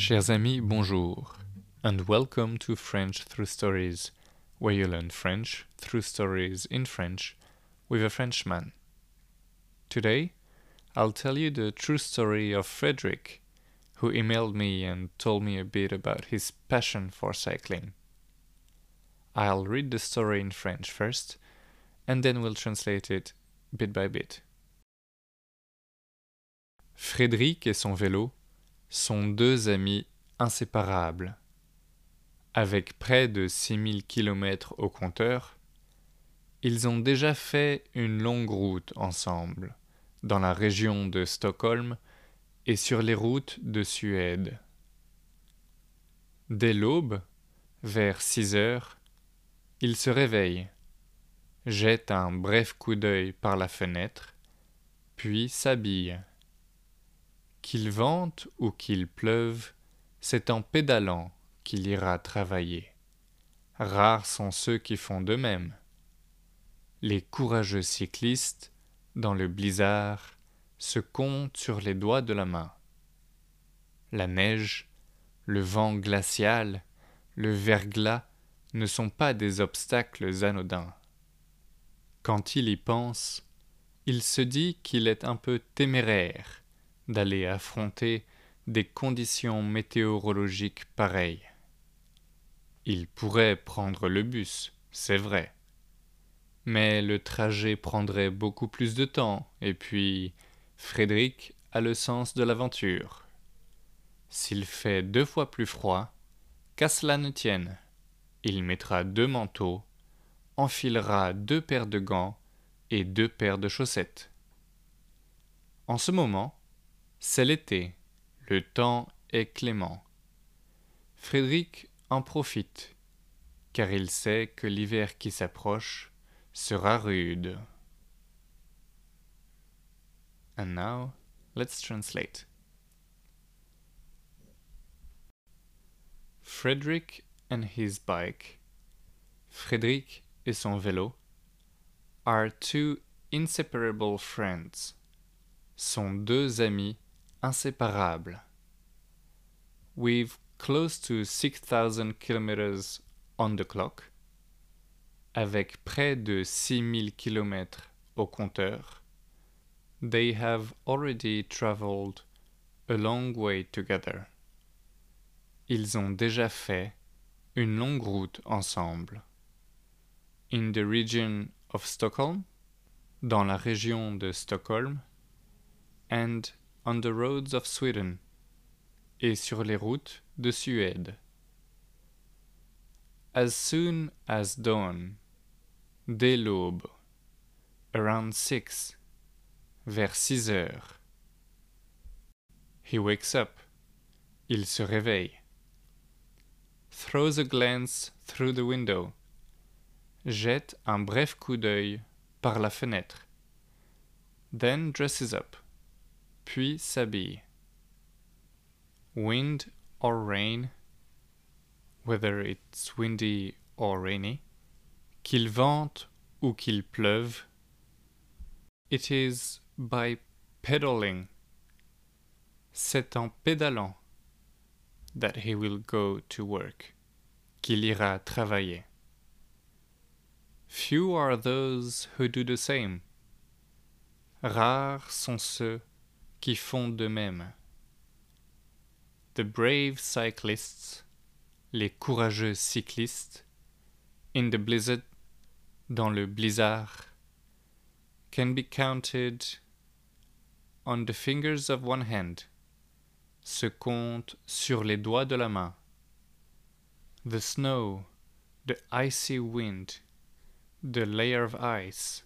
Chers amis, bonjour, and welcome to French Through Stories, where you learn French through stories in French with a Frenchman. Today, I'll tell you the true story of Frederick, who emailed me and told me a bit about his passion for cycling. I'll read the story in French first, and then we'll translate it bit by bit. Frédéric et son vélo sont deux amis inséparables. Avec près de 6000 km au compteur, ils ont déjà fait une longue route ensemble, dans la région de Stockholm et sur les routes de Suède. Dès l'aube, vers 6 heures, ils se réveillent, jettent un bref coup d'œil par la fenêtre, puis s'habillent. Qu'il vente ou qu'il pleuve, c'est en pédalant qu'il ira travailler. Rares sont ceux qui font de même. Les courageux cyclistes, dans le blizzard, se comptent sur les doigts de la main. La neige, le vent glacial, le verglas ne sont pas des obstacles anodins. Quand il y pense, il se dit qu'il est un peu téméraire d'aller affronter des conditions météorologiques pareilles. Il pourrait prendre le bus, c'est vrai. Mais le trajet prendrait beaucoup plus de temps, et puis Frédéric a le sens de l'aventure. S'il fait deux fois plus froid, qu'à cela ne tienne, il mettra deux manteaux, enfilera deux paires de gants et deux paires de chaussettes. En ce moment, c'est l'été, le temps est clément. Frédéric en profite, car il sait que l'hiver qui s'approche sera rude. And now, let's translate. Frederick and his bike, Frédéric et son vélo, are two inseparable friends, sont deux amis inséparable. With close to 6000 kilometers on the clock, avec près de 6000 km au compteur, they have already traveled a long way together. Ils ont déjà fait une longue route ensemble. In the region of Stockholm, dans la région de Stockholm, and on the roads of Sweden et sur les routes de Suède. As soon as dawn, dès l'aube, around six, vers six heures. He wakes up, il se réveille. Throws a glance through the window, jette un bref coup d'œil par la fenêtre. Then dresses up puis s'habille. Wind or rain, whether it's windy or rainy, qu'il vente ou qu'il pleuve, it is by pedaling, c'est en pédalant, that he will go to work, qu'il ira travailler. Few are those who do the same. Rares sont ceux qui font de même. The brave cyclists, les courageux cyclistes, in the blizzard, dans le blizzard, can be counted on the fingers of one hand, se compte sur les doigts de la main. The snow, the icy wind, the layer of ice,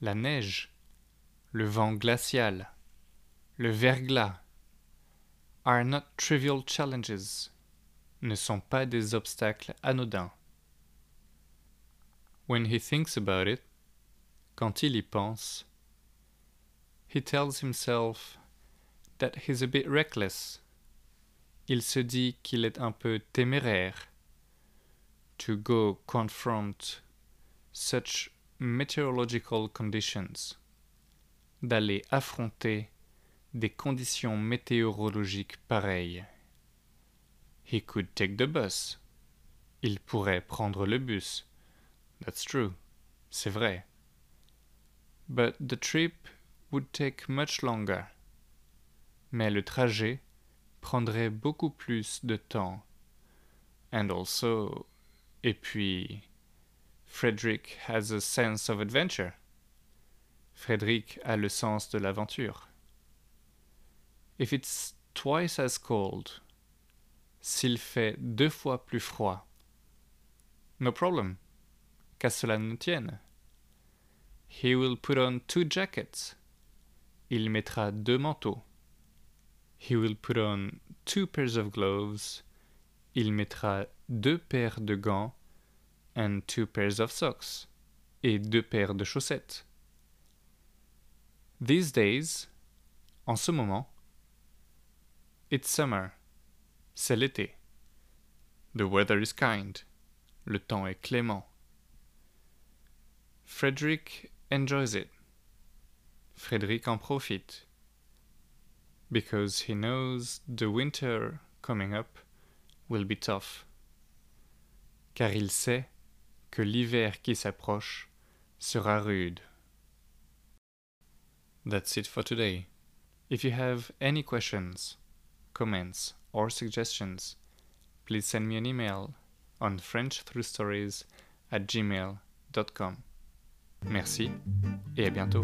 la neige, le vent glacial le verglas are not trivial challenges, ne sont pas des obstacles anodins. When he thinks about it, quand il y pense, he tells himself that he's a bit reckless. Il se dit qu'il est un peu téméraire to go confront such meteorological conditions, d'aller affronter des conditions météorologiques pareilles. He could take the bus. Il pourrait prendre le bus. That's true. C'est vrai. But the trip would take much longer. Mais le trajet prendrait beaucoup plus de temps. And also, et puis, Frederick has a sense of adventure. Frédéric a le sens de l'aventure. If it's twice as cold, s'il fait deux fois plus froid, no problem, qu'à cela ne tienne. He will put on two jackets. Il mettra deux manteaux. He will put on two pairs of gloves. Il mettra deux paires de gants and two pairs of socks et deux paires de chaussettes. These days, en ce moment, it's summer, c'est l'été. The weather is kind, le temps est clément. Frederick enjoys it. Frédéric en profite. Because he knows the winter coming up will be tough. Car il sait que l'hiver qui s'approche sera rude. That's it for today. If you have any questions, comments, or suggestions, please send me an email on frenchthroughstories at gmail.com. Merci et à bientôt.